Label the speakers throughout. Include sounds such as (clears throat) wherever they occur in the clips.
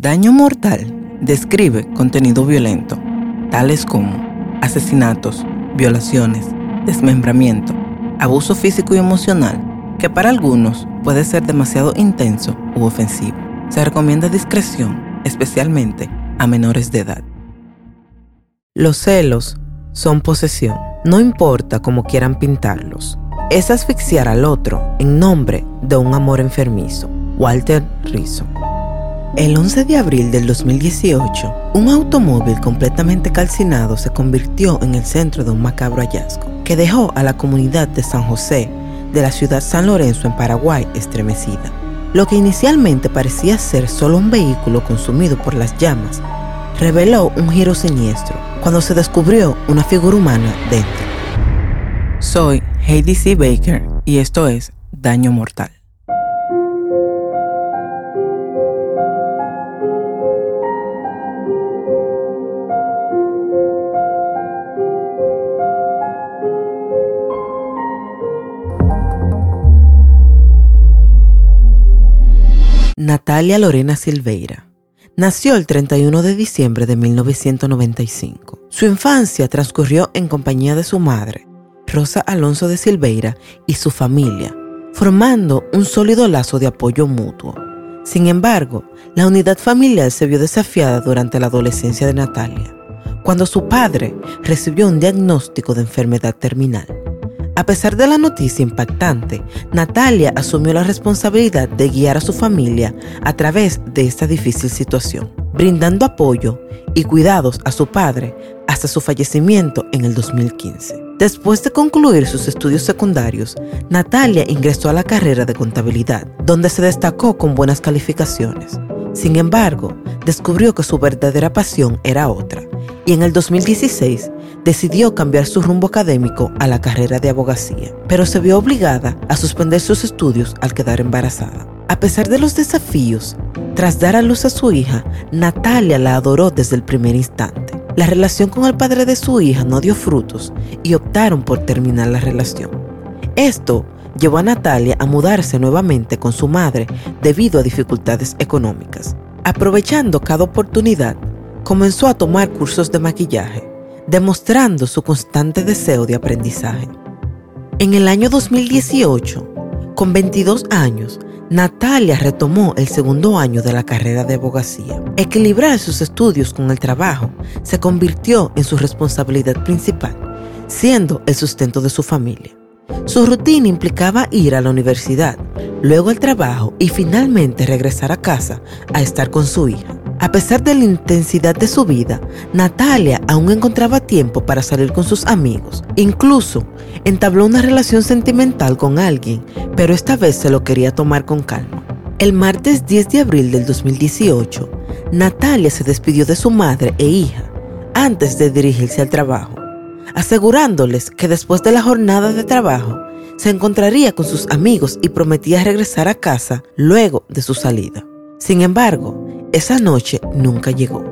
Speaker 1: Daño mortal describe contenido violento, tales como asesinatos, violaciones, desmembramiento, abuso físico y emocional, que para algunos puede ser demasiado intenso u ofensivo. Se recomienda discreción, especialmente a menores de edad.
Speaker 2: Los celos son posesión, no importa cómo quieran pintarlos. Es asfixiar al otro en nombre de un amor enfermizo. Walter Rizzo. El 11 de abril del 2018, un automóvil completamente calcinado se convirtió en el centro de un macabro hallazgo que dejó a la comunidad de San José de la ciudad San Lorenzo en Paraguay estremecida. Lo que inicialmente parecía ser solo un vehículo consumido por las llamas, reveló un giro siniestro cuando se descubrió una figura humana dentro.
Speaker 1: Soy Heidi C. Baker y esto es Daño Mortal.
Speaker 2: Natalia Lorena Silveira. Nació el 31 de diciembre de 1995. Su infancia transcurrió en compañía de su madre, Rosa Alonso de Silveira, y su familia, formando un sólido lazo de apoyo mutuo. Sin embargo, la unidad familiar se vio desafiada durante la adolescencia de Natalia, cuando su padre recibió un diagnóstico de enfermedad terminal. A pesar de la noticia impactante, Natalia asumió la responsabilidad de guiar a su familia a través de esta difícil situación, brindando apoyo y cuidados a su padre hasta su fallecimiento en el 2015. Después de concluir sus estudios secundarios, Natalia ingresó a la carrera de contabilidad, donde se destacó con buenas calificaciones. Sin embargo, descubrió que su verdadera pasión era otra, y en el 2016 decidió cambiar su rumbo académico a la carrera de abogacía, pero se vio obligada a suspender sus estudios al quedar embarazada. A pesar de los desafíos, tras dar a luz a su hija, Natalia la adoró desde el primer instante. La relación con el padre de su hija no dio frutos y optaron por terminar la relación. Esto llevó a Natalia a mudarse nuevamente con su madre debido a dificultades económicas. Aprovechando cada oportunidad, comenzó a tomar cursos de maquillaje demostrando su constante deseo de aprendizaje. En el año 2018, con 22 años, Natalia retomó el segundo año de la carrera de abogacía. Equilibrar sus estudios con el trabajo se convirtió en su responsabilidad principal, siendo el sustento de su familia. Su rutina implicaba ir a la universidad, luego al trabajo y finalmente regresar a casa a estar con su hija. A pesar de la intensidad de su vida, Natalia aún encontraba tiempo para salir con sus amigos. Incluso entabló una relación sentimental con alguien, pero esta vez se lo quería tomar con calma. El martes 10 de abril del 2018, Natalia se despidió de su madre e hija antes de dirigirse al trabajo, asegurándoles que después de la jornada de trabajo se encontraría con sus amigos y prometía regresar a casa luego de su salida. Sin embargo, esa noche nunca llegó.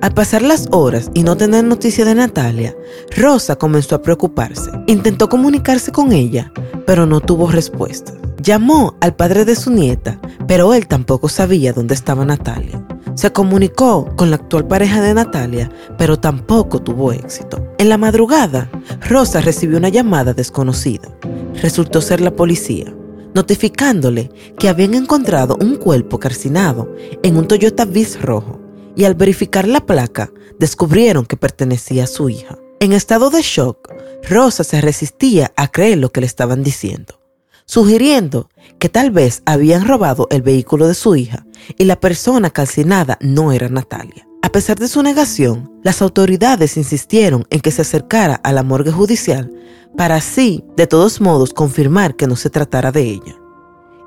Speaker 2: Al pasar las horas y no tener noticia de Natalia, Rosa comenzó a preocuparse. Intentó comunicarse con ella, pero no tuvo respuesta. Llamó al padre de su nieta, pero él tampoco sabía dónde estaba Natalia. Se comunicó con la actual pareja de Natalia, pero tampoco tuvo éxito. En la madrugada, Rosa recibió una llamada desconocida. Resultó ser la policía notificándole que habían encontrado un cuerpo calcinado en un Toyota Viz rojo y al verificar la placa descubrieron que pertenecía a su hija. En estado de shock, Rosa se resistía a creer lo que le estaban diciendo, sugiriendo que tal vez habían robado el vehículo de su hija y la persona calcinada no era Natalia. A pesar de su negación, las autoridades insistieron en que se acercara a la morgue judicial para así, de todos modos, confirmar que no se tratara de ella.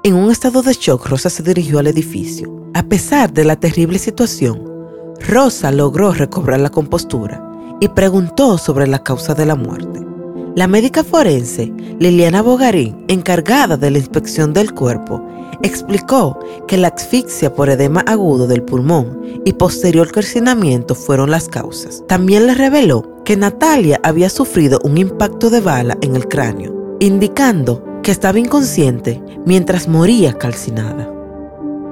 Speaker 2: En un estado de shock, Rosa se dirigió al edificio. A pesar de la terrible situación, Rosa logró recobrar la compostura y preguntó sobre la causa de la muerte. La médica forense, Liliana Bogarín, encargada de la inspección del cuerpo, explicó que la asfixia por edema agudo del pulmón y posterior calcinamiento fueron las causas. También le reveló que Natalia había sufrido un impacto de bala en el cráneo, indicando que estaba inconsciente mientras moría calcinada.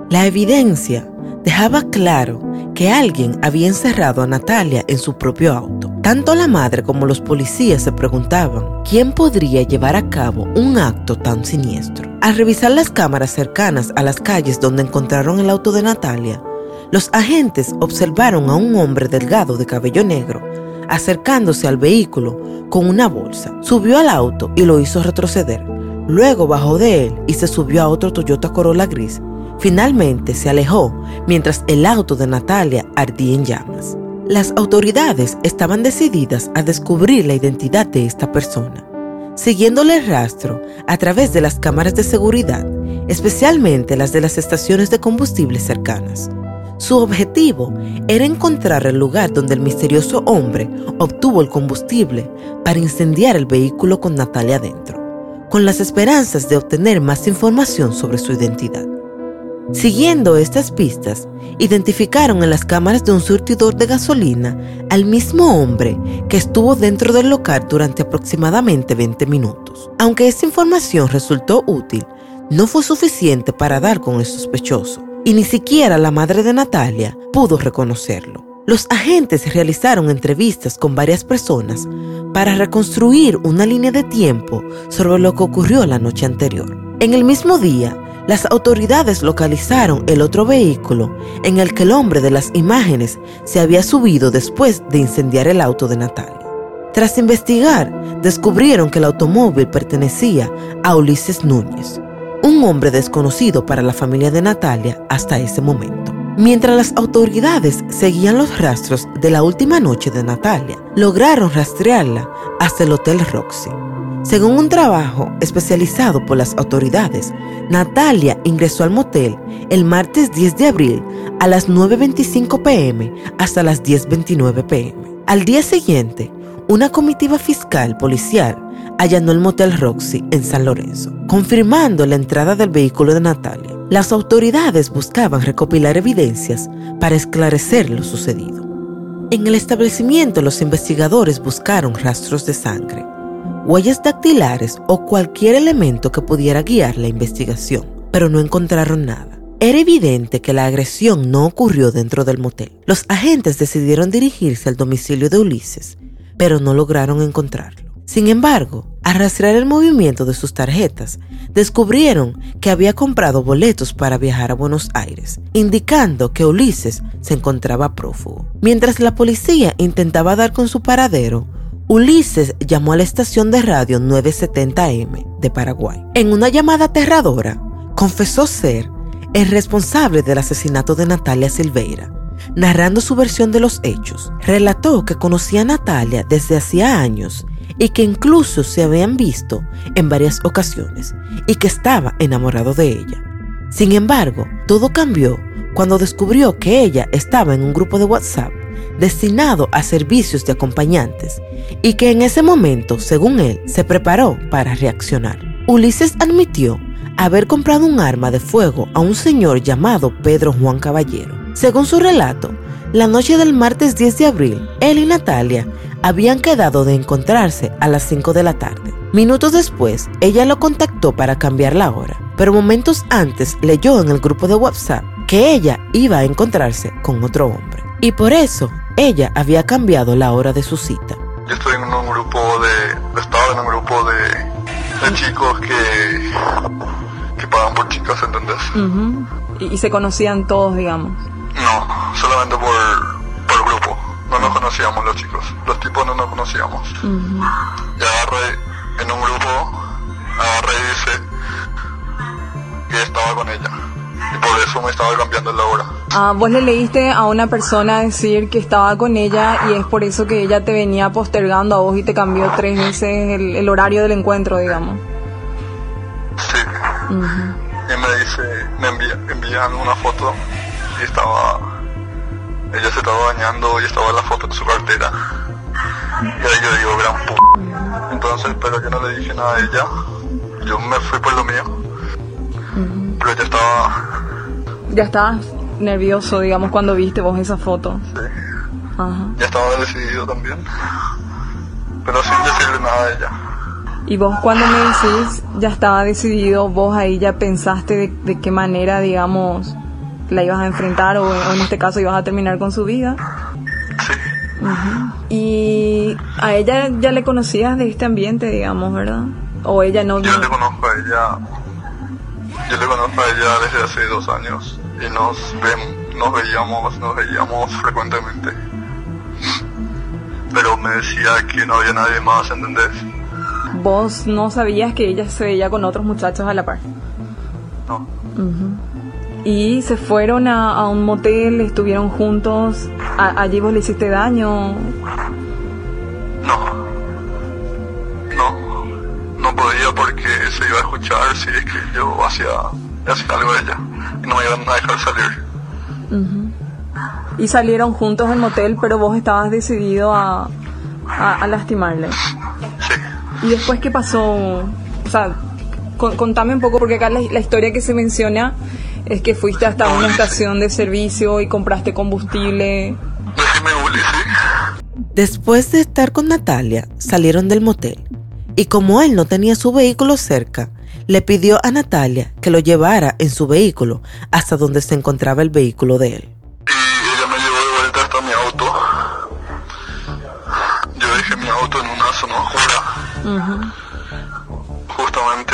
Speaker 2: La evidencia dejaba claro que alguien había encerrado a Natalia en su propio auto. Tanto la madre como los policías se preguntaban quién podría llevar a cabo un acto tan siniestro. Al revisar las cámaras cercanas a las calles donde encontraron el auto de Natalia, los agentes observaron a un hombre delgado de cabello negro acercándose al vehículo con una bolsa. Subió al auto y lo hizo retroceder. Luego bajó de él y se subió a otro Toyota Corolla gris. Finalmente se alejó mientras el auto de Natalia ardía en llamas. Las autoridades estaban decididas a descubrir la identidad de esta persona, siguiéndole el rastro a través de las cámaras de seguridad, especialmente las de las estaciones de combustible cercanas. Su objetivo era encontrar el lugar donde el misterioso hombre obtuvo el combustible para incendiar el vehículo con Natalia dentro, con las esperanzas de obtener más información sobre su identidad. Siguiendo estas pistas, identificaron en las cámaras de un surtidor de gasolina al mismo hombre que estuvo dentro del local durante aproximadamente 20 minutos. Aunque esta información resultó útil, no fue suficiente para dar con el sospechoso, y ni siquiera la madre de Natalia pudo reconocerlo. Los agentes realizaron entrevistas con varias personas para reconstruir una línea de tiempo sobre lo que ocurrió la noche anterior. En el mismo día, las autoridades localizaron el otro vehículo en el que el hombre de las imágenes se había subido después de incendiar el auto de Natalia. Tras investigar, descubrieron que el automóvil pertenecía a Ulises Núñez, un hombre desconocido para la familia de Natalia hasta ese momento. Mientras las autoridades seguían los rastros de la última noche de Natalia, lograron rastrearla hasta el Hotel Roxy. Según un trabajo especializado por las autoridades, Natalia ingresó al motel el martes 10 de abril a las 9.25 pm hasta las 10.29 pm. Al día siguiente, una comitiva fiscal policial allanó el motel Roxy en San Lorenzo, confirmando la entrada del vehículo de Natalia. Las autoridades buscaban recopilar evidencias para esclarecer lo sucedido. En el establecimiento los investigadores buscaron rastros de sangre, huellas dactilares o cualquier elemento que pudiera guiar la investigación, pero no encontraron nada. Era evidente que la agresión no ocurrió dentro del motel. Los agentes decidieron dirigirse al domicilio de Ulises, pero no lograron encontrarlo. Sin embargo, al rastrear el movimiento de sus tarjetas, descubrieron que había comprado boletos para viajar a Buenos Aires, indicando que Ulises se encontraba prófugo. Mientras la policía intentaba dar con su paradero, Ulises llamó a la estación de radio 970M de Paraguay. En una llamada aterradora, confesó ser el responsable del asesinato de Natalia Silveira. Narrando su versión de los hechos, relató que conocía a Natalia desde hacía años y que incluso se habían visto en varias ocasiones y que estaba enamorado de ella. Sin embargo, todo cambió cuando descubrió que ella estaba en un grupo de WhatsApp destinado a servicios de acompañantes y que en ese momento, según él, se preparó para reaccionar. Ulises admitió haber comprado un arma de fuego a un señor llamado Pedro Juan Caballero. Según su relato, la noche del martes 10 de abril, él y Natalia habían quedado de encontrarse a las 5 de la tarde. Minutos después, ella lo contactó para cambiar la hora, pero momentos antes leyó en el grupo de WhatsApp que ella iba a encontrarse con otro hombre. Y por eso ella había cambiado la hora de su cita.
Speaker 3: Yo estoy en un grupo de, estaba en un grupo de, de chicos que, que pagan por chicas, ¿entendés?
Speaker 4: y, se conocían todos, digamos.
Speaker 3: No, solamente por, por grupo. No nos conocíamos los chicos. Los tipos no nos conocíamos. Y agarré en un grupo, agarré y dice que estaba con ella. Y por eso me estaba cambiando la hora.
Speaker 4: Ah, vos le leíste a una persona decir que estaba con ella y es por eso que ella te venía postergando a vos y te cambió tres veces el, horario del encuentro, digamos.
Speaker 3: Sí. Y me dice, me envían una foto y estaba, ella se estaba bañando y estaba la foto en su cartera. Y ahí yo digo, gran p. Entonces, pero yo no le dije nada a ella. Yo me fui por lo mío. Pero ella estaba...
Speaker 4: Ya estaba nervioso, digamos, cuando viste vos esa foto.
Speaker 3: Sí. Ajá. Ya estaba decidido también. Pero sin decirle nada a ella.
Speaker 4: Y vos cuando me decís ya estaba decidido, vos ahí ya pensaste de, qué manera, digamos, la ibas a enfrentar o, en este caso ibas a terminar con su vida.
Speaker 3: Sí.
Speaker 4: Y a ella ya le conocías de este ambiente, digamos, ¿verdad? O ella no...
Speaker 3: Yo le conozco a ella, yo le conozco a ella desde hace dos años y nos, nos veíamos, nos veíamos frecuentemente. Pero me decía que no había nadie más, ¿entendés?
Speaker 4: ¿Vos no sabías que ella se veía con otros muchachos a la par?
Speaker 3: No.
Speaker 4: Y se fueron a, un motel, estuvieron juntos. ¿Allí vos le hiciste daño?
Speaker 3: No. No. No podía porque se iba a escuchar si es que yo hacía, hacía algo a ella. No me iban a dejar salir.
Speaker 4: Y salieron juntos al motel, pero vos estabas decidido a, a, lastimarle.
Speaker 3: Sí.
Speaker 4: ¿Y después qué pasó? O sea, contame un poco, porque acá la, la historia que se menciona es que fuiste hasta una estación de servicio y compraste combustible.
Speaker 2: Después de estar con Natalia, salieron del motel. Y como él no tenía su vehículo cerca, le pidió a Natalia que lo llevara en su vehículo hasta donde se encontraba el vehículo de él.
Speaker 3: Y ella me llevó de vuelta hasta mi auto. Yo dejé mi auto en una zona oscura. Justamente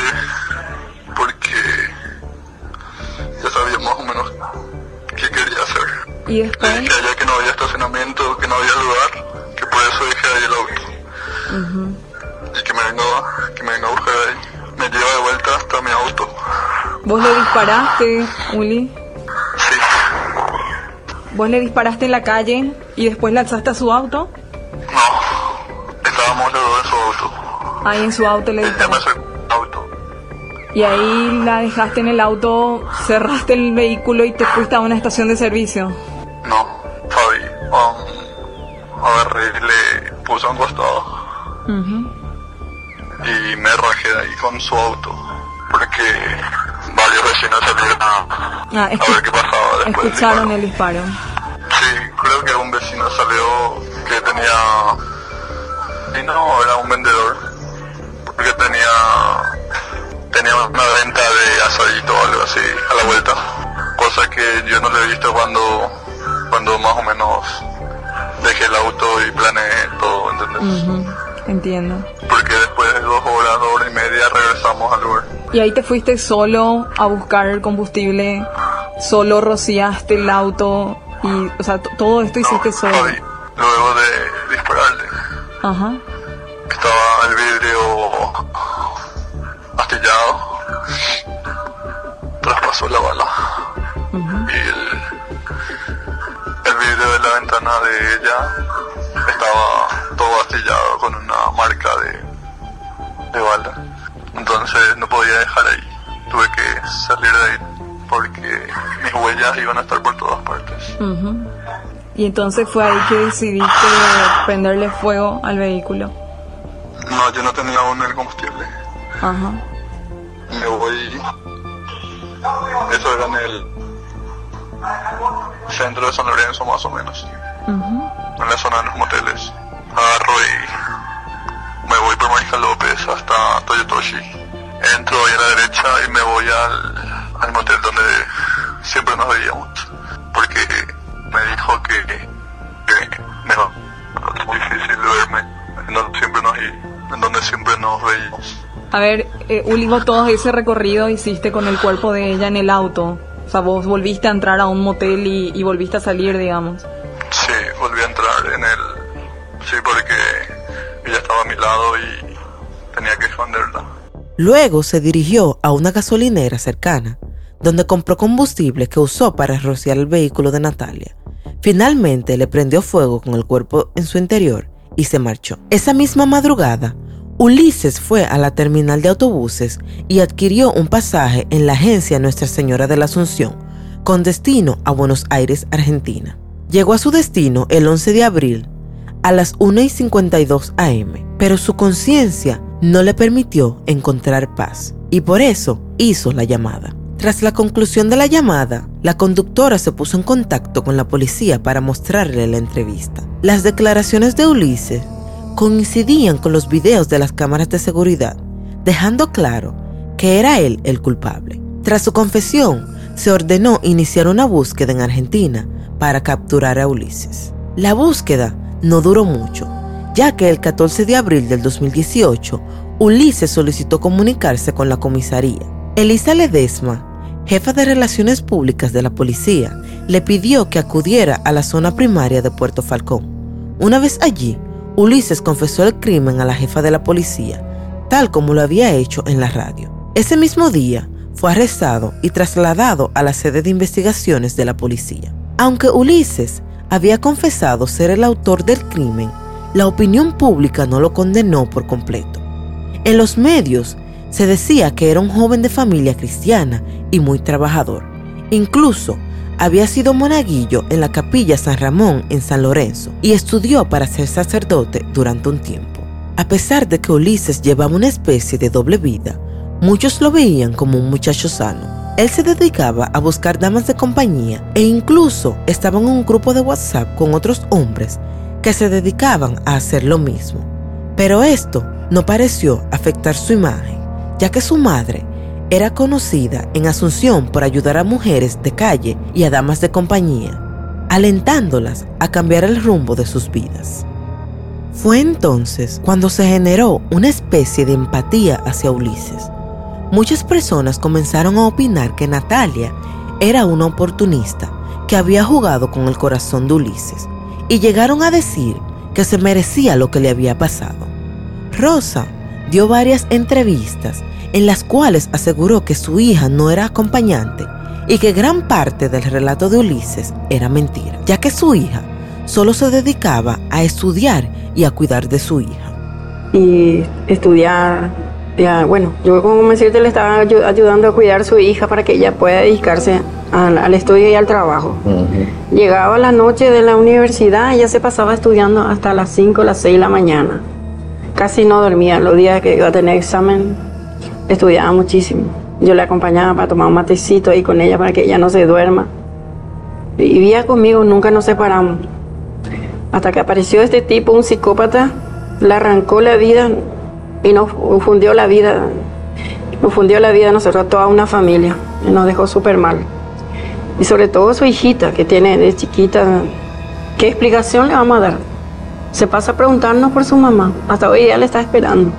Speaker 4: ¿Y después?
Speaker 3: Le dije a ella que no había estacionamiento, que no había lugar, que por eso dejé ahí el auto. Y que me vengo, que me vengo a buscar ahí. Me lleva de vuelta hasta mi auto.
Speaker 4: ¿Vos le disparaste, Uli?
Speaker 3: Sí.
Speaker 4: ¿Vos le disparaste en la calle y después la alzaste a su auto?
Speaker 3: No, estábamos los dos en su auto.
Speaker 4: Ahí en su auto le disparaste.
Speaker 3: auto.
Speaker 4: Y ahí la dejaste en el auto, cerraste el vehículo y te fuiste a una estación de servicio.
Speaker 3: No, Fabi, um, agarré y le puse un costado. Y me rajé de ahí con su auto. Porque varios vecinos salieron a, ah, a ver qué pasaba después
Speaker 4: Escucharon el disparo.
Speaker 3: Sí, creo que un vecino salió que tenía... Y no, era un vendedor. Porque tenía tenía una venta de asadito o algo así a la vuelta. Cosa que yo no le he visto cuando cuando más o menos dejé el auto y planeé todo, ¿entendés?
Speaker 4: Entiendo.
Speaker 3: Porque después de dos horas, dos horas y media regresamos al lugar.
Speaker 4: ¿Y ahí te fuiste solo a buscar el combustible? ¿Solo rociaste el auto? Y, o sea, todo esto hiciste solo.
Speaker 3: luego de dispararle.
Speaker 4: Ajá.
Speaker 3: Estaba el vidrio astillado. Traspasó la bala. Y el, el vidrio de la ventana de ella estaba todo astillado con una marca de, de bala. Entonces no podía dejar ahí. Tuve que salir de ahí porque mis huellas iban a estar por todas partes.
Speaker 4: Y entonces fue ahí que decidiste prenderle fuego al vehículo.
Speaker 3: No, yo no tenía aún el combustible.
Speaker 4: Ajá.
Speaker 3: Me voy. Eso era en el centro de San Lorenzo más o menos, en la zona de los moteles. Y me voy por Mariscal López hasta Toyotoshi. Entro ahí a la derecha y me voy al, al motel donde siempre nos veíamos. Porque me dijo que, que mejor, es muy difícil verme en donde siempre nos, en donde siempre nos veíamos.
Speaker 4: A ver, eh, Uligo, todo ese recorrido hiciste con el cuerpo de ella en el auto. O sea, vos volviste a entrar a un motel y, volviste a salir, digamos.
Speaker 2: Luego se dirigió a una gasolinera cercana, donde compró combustible que usó para rociar el vehículo de Natalia. Finalmente le prendió fuego con el cuerpo en su interior y se marchó. Esa misma madrugada, Ulises fue a la terminal de autobuses y adquirió un pasaje en la agencia Nuestra Señora de la Asunción, con destino a Buenos Aires, Argentina. Llegó a su destino el 11 de abril a las 1 y 52 am, pero su conciencia no le permitió encontrar paz y por eso hizo la llamada. Tras la conclusión de la llamada, la conductora se puso en contacto con la policía para mostrarle la entrevista. Las declaraciones de Ulises coincidían con los videos de las cámaras de seguridad, dejando claro que era él el culpable. Tras su confesión, se ordenó iniciar una búsqueda en Argentina para capturar a Ulises. La búsqueda no duró mucho, ya que el 14 de abril del 2018, Ulises solicitó comunicarse con la comisaría. Elisa Ledesma, jefa de Relaciones Públicas de la policía, le pidió que acudiera a la zona primaria de Puerto Falcón. Una vez allí, Ulises confesó el crimen a la jefa de la policía, tal como lo había hecho en la radio. Ese mismo día, fue arrestado y trasladado a la sede de investigaciones de la policía. Aunque Ulises había confesado ser el autor del crimen, la opinión pública no lo condenó por completo. En los medios se decía que era un joven de familia cristiana y muy trabajador. Incluso había sido monaguillo en la capilla San Ramón en San Lorenzo y estudió para ser sacerdote durante un tiempo. A pesar de que Ulises llevaba una especie de doble vida, Muchos lo veían como un muchacho sano. Él se dedicaba a buscar damas de compañía e incluso estaba en un grupo de WhatsApp con otros hombres que se dedicaban a hacer lo mismo. Pero esto no pareció afectar su imagen, ya que su madre era conocida en Asunción por ayudar a mujeres de calle y a damas de compañía, alentándolas a cambiar el rumbo de sus vidas. Fue entonces cuando se generó una especie de empatía hacia Ulises, muchas personas comenzaron a opinar que Natalia era una oportunista que había jugado con el corazón de Ulises y llegaron a decir que se merecía lo que le había pasado. Rosa dio varias entrevistas en las cuales aseguró que su hija no era acompañante y que gran parte del relato de Ulises era mentira, ya que su hija solo se dedicaba a estudiar y a cuidar de su hija.
Speaker 5: Y estudiar, bueno, yo como decirte le estaba ayudando a cuidar a su hija para que ella pueda dedicarse al, estudio y al trabajo. Llegaba la noche de la universidad, ella se pasaba estudiando hasta las 5 o las 6 de la mañana. Casi no dormía los días que iba a tener examen, estudiaba muchísimo. Yo le acompañaba para tomar un matecito ahí con ella para que ella no se duerma. Vivía conmigo, nunca nos separamos. Hasta que apareció este tipo, un psicópata, le arrancó la vida y nos fundió la vida, nos fundió la vida nosotros, a toda una familia, y nos dejó súper mal. Y sobre todo su hijita, que tiene de chiquita, ¿qué explicación le vamos a dar? Se pasa a preguntarnos por su mamá, hasta hoy día le está esperando.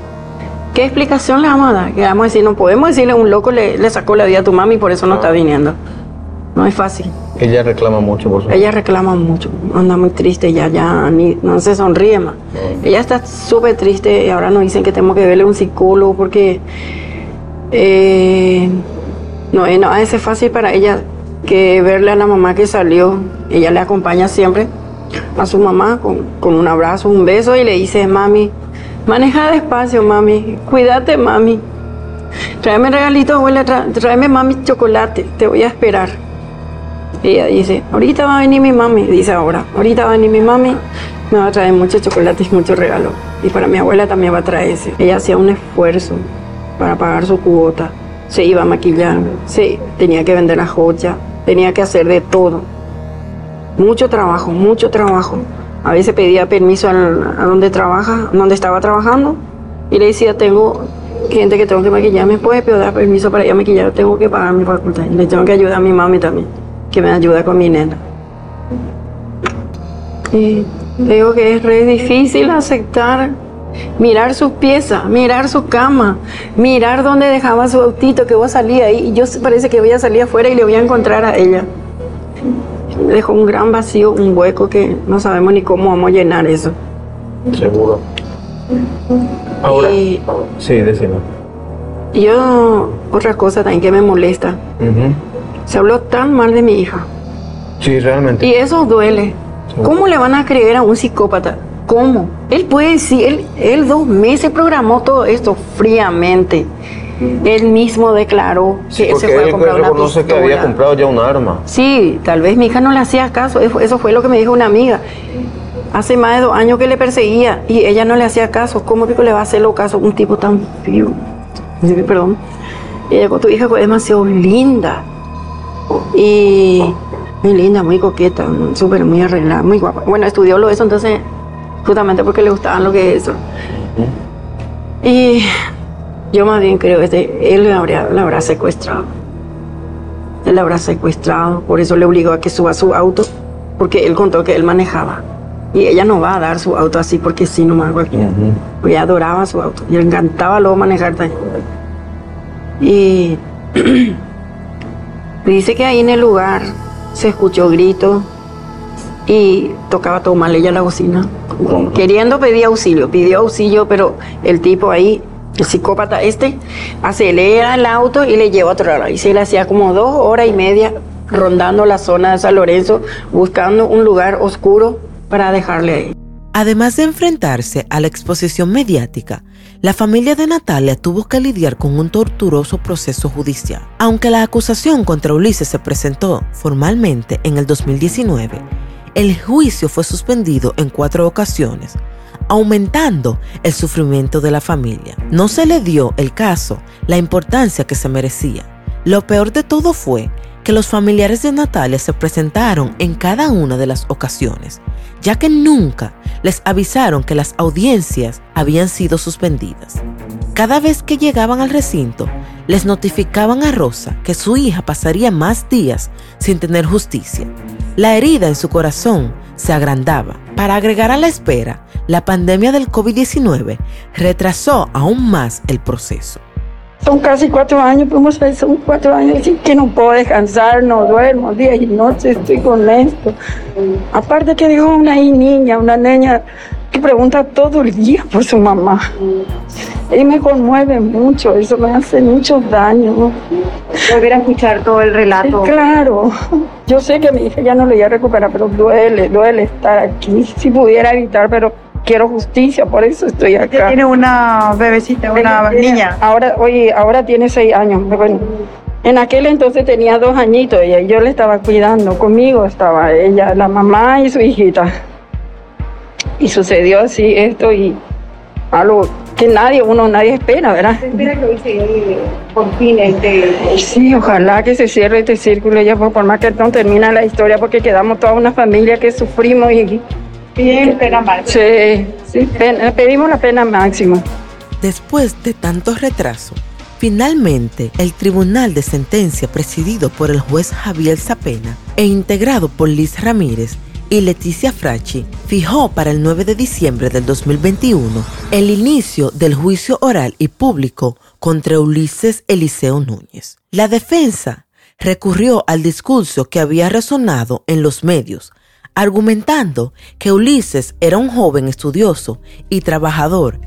Speaker 5: ¿Qué explicación le vamos a dar? Que vamos a decir, no podemos decirle a un loco le, le sacó la vida a tu mamá y por eso no está viniendo. No es fácil.
Speaker 6: Ella reclama mucho por su
Speaker 5: Ella reclama mucho, anda muy triste, ya, ya ni, no se sonríe más. Ella está súper triste y ahora nos dicen que tenemos que verle a un psicólogo porque eh, no, eh, no es fácil para ella que verle a la mamá que salió. Ella le acompaña siempre a su mamá con, con un abrazo, un beso y le dice, mami, maneja despacio, mami, cuídate, mami. Tráeme regalito, abuela, tráeme mami chocolate, te voy a esperar. Ella dice, ahorita va a venir mi mami, dice ahora, ahorita va a venir mi mami, me va a traer muchos chocolates y muchos regalos. Y para mi abuela también va a traer ese. Ella hacía un esfuerzo para pagar su cuota, se iba a maquillar, sí, tenía que vender la joya, tenía que hacer de todo. Mucho trabajo, mucho trabajo. A veces pedía permiso a donde trabaja, donde estaba trabajando, y le decía, tengo gente que tengo que maquillar, ¿me puede dar permiso para ir a maquillar? Tengo que pagar mi facultad. Le tengo que ayudar a mi mami también que me ayuda con mi nena. Y digo que es re difícil aceptar mirar sus piezas, mirar su cama, mirar dónde dejaba su autito que vos salía y yo parece que voy a salir afuera y le voy a encontrar a ella. Dejó un gran vacío, un hueco que no sabemos ni cómo vamos a llenar eso.
Speaker 6: Seguro. Ahora, sí, decime.
Speaker 5: Yo, otra cosa también que me molesta. Se habló tan mal de mi hija.
Speaker 6: Sí, realmente.
Speaker 5: Y eso duele. ¿Cómo le van a creer a un psicópata? ¿Cómo? Él puede decir, él, él dos meses programó todo esto fríamente. Él mismo declaró
Speaker 6: que se fue a comprar él una pistola. que había comprado ya un arma.
Speaker 5: Sí, tal vez mi hija no le hacía caso. Eso fue lo que me dijo una amiga. Hace más de dos años que le perseguía y ella no le hacía caso. ¿Cómo que le va a hacer lo caso un tipo tan frío? Perdón. Ella con tu hija fue demasiado linda. Y muy linda, muy coqueta, súper muy arreglada, muy guapa. Bueno, estudió lo eso, entonces, justamente porque le gustaban lo que es eso. Y yo más bien creo que este, él la habrá, la habrá secuestrado. él la habrá secuestrado, por eso le obligó a que suba su auto, porque él contó que él manejaba. Y ella no va a dar su auto así porque sí, nomás cualquiera. Ella adoraba su auto y le encantaba luego manejar Y (clears throat) dice que ahí en el lugar se escuchó gritos y tocaba todo mal ella la bocina. Queriendo pedir auxilio, pidió auxilio, pero el tipo ahí, el psicópata este, acelera el auto y le lleva a otro lado. Y se le hacía como dos horas y media rondando la zona de San Lorenzo, buscando un lugar oscuro para dejarle ahí.
Speaker 2: Además de enfrentarse a la exposición mediática, la familia de Natalia tuvo que lidiar con un torturoso proceso judicial. Aunque la acusación contra Ulises se presentó formalmente en el 2019, el juicio fue suspendido en cuatro ocasiones, aumentando el sufrimiento de la familia. No se le dio el caso la importancia que se merecía. Lo peor de todo fue que los familiares de Natalia se presentaron en cada una de las ocasiones, ya que nunca les avisaron que las audiencias habían sido suspendidas. Cada vez que llegaban al recinto, les notificaban a Rosa que su hija pasaría más días sin tener justicia. La herida en su corazón se agrandaba. Para agregar a la espera, la pandemia del COVID-19 retrasó aún más el proceso.
Speaker 5: Son casi cuatro años, podemos decir, son cuatro años que no puedo descansar, no duermo, día y noche estoy con esto. Aparte que digo una niña, una niña que pregunta todo el día por su mamá. Y me conmueve mucho, eso me hace mucho daño.
Speaker 7: Volver a escuchar todo el relato.
Speaker 5: claro, yo sé que mi hija ya no le iba a recuperar, pero duele, duele estar aquí. Si pudiera evitar, pero quiero justicia, por eso estoy acá.
Speaker 7: Tiene una bebecita, una niña.
Speaker 5: Ahora, oye, ahora tiene seis años. Bueno, en aquel entonces tenía dos añitos y yo le estaba cuidando. Conmigo estaba ella, la mamá y su hijita. Y sucedió así esto y algo que nadie, uno, nadie espera, ¿verdad?
Speaker 7: Se espera que por fin este...
Speaker 5: Sí, ojalá que se cierre este círculo ya por más que no termina la historia porque quedamos toda una familia que sufrimos y
Speaker 7: Bien, pena máxima.
Speaker 5: Sí, sí pedimos la pena máxima.
Speaker 2: Después de tanto retraso, finalmente el Tribunal de Sentencia presidido por el juez Javier Zapena e integrado por Liz Ramírez y Leticia Fracci fijó para el 9 de diciembre del 2021 el inicio del juicio oral y público contra Ulises Eliseo Núñez. La defensa recurrió al discurso que había resonado en los medios argumentando que Ulises era un joven estudioso y trabajador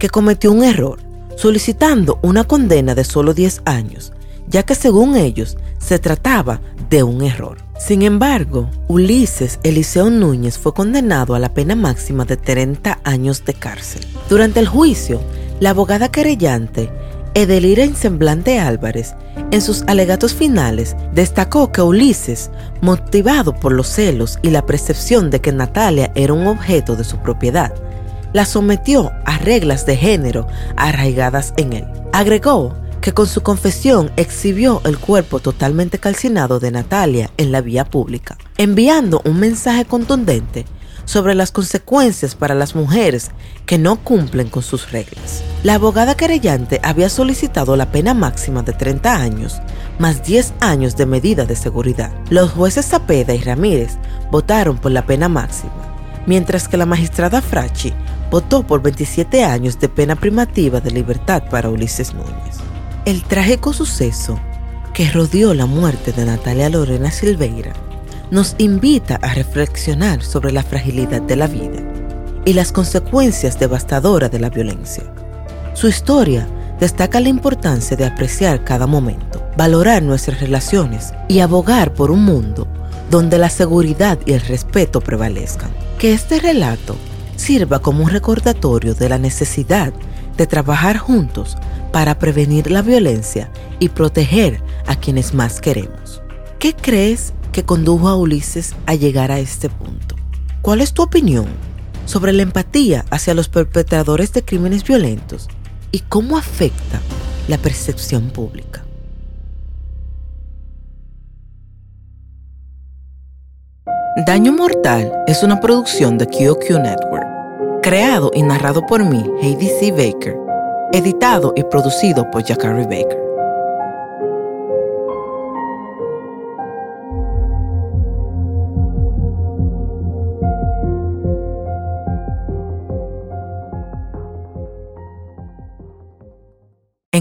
Speaker 2: que cometió un error, solicitando una condena de solo 10 años, ya que según ellos se trataba de un error. Sin embargo, Ulises Eliseo Núñez fue condenado a la pena máxima de 30 años de cárcel. Durante el juicio, la abogada querellante Edelira Semblante Álvarez, en sus alegatos finales, destacó que Ulises, motivado por los celos y la percepción de que Natalia era un objeto de su propiedad, la sometió a reglas de género arraigadas en él. Agregó que con su confesión exhibió el cuerpo totalmente calcinado de Natalia en la vía pública, enviando un mensaje contundente sobre las consecuencias para las mujeres que no cumplen con sus reglas. La abogada querellante había solicitado la pena máxima de 30 años, más 10 años de medida de seguridad. Los jueces Zapeda y Ramírez votaron por la pena máxima, mientras que la magistrada Fracci votó por 27 años de pena primativa de libertad para Ulises Núñez. El trágico suceso que rodeó la muerte de Natalia Lorena Silveira nos invita a reflexionar sobre la fragilidad de la vida y las consecuencias devastadoras de la violencia. Su historia destaca la importancia de apreciar cada momento, valorar nuestras relaciones y abogar por un mundo donde la seguridad y el respeto prevalezcan. Que este relato sirva como un recordatorio de la necesidad de trabajar juntos para prevenir la violencia y proteger a quienes más queremos. ¿Qué crees que condujo a Ulises a llegar a este punto. ¿Cuál es tu opinión sobre la empatía hacia los perpetradores de crímenes violentos y cómo afecta la percepción pública? Daño Mortal es una producción de QQ Network, creado y narrado por mí, Heidi C. Baker, editado y producido por Jacari Baker.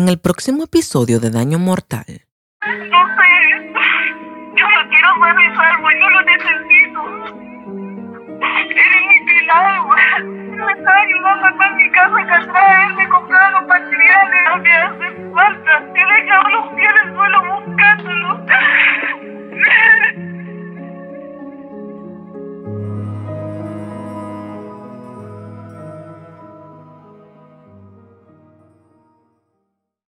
Speaker 2: el próximo episodio de Daño Mortal.
Speaker 8: No sé, yo no quiero ser mi salvo, yo lo necesito. Eres mi pilar, me está ayudando acá en mi casa que atrás, me compraron materiales, no me hace falta, he dejado los pies en suelo buscándolos.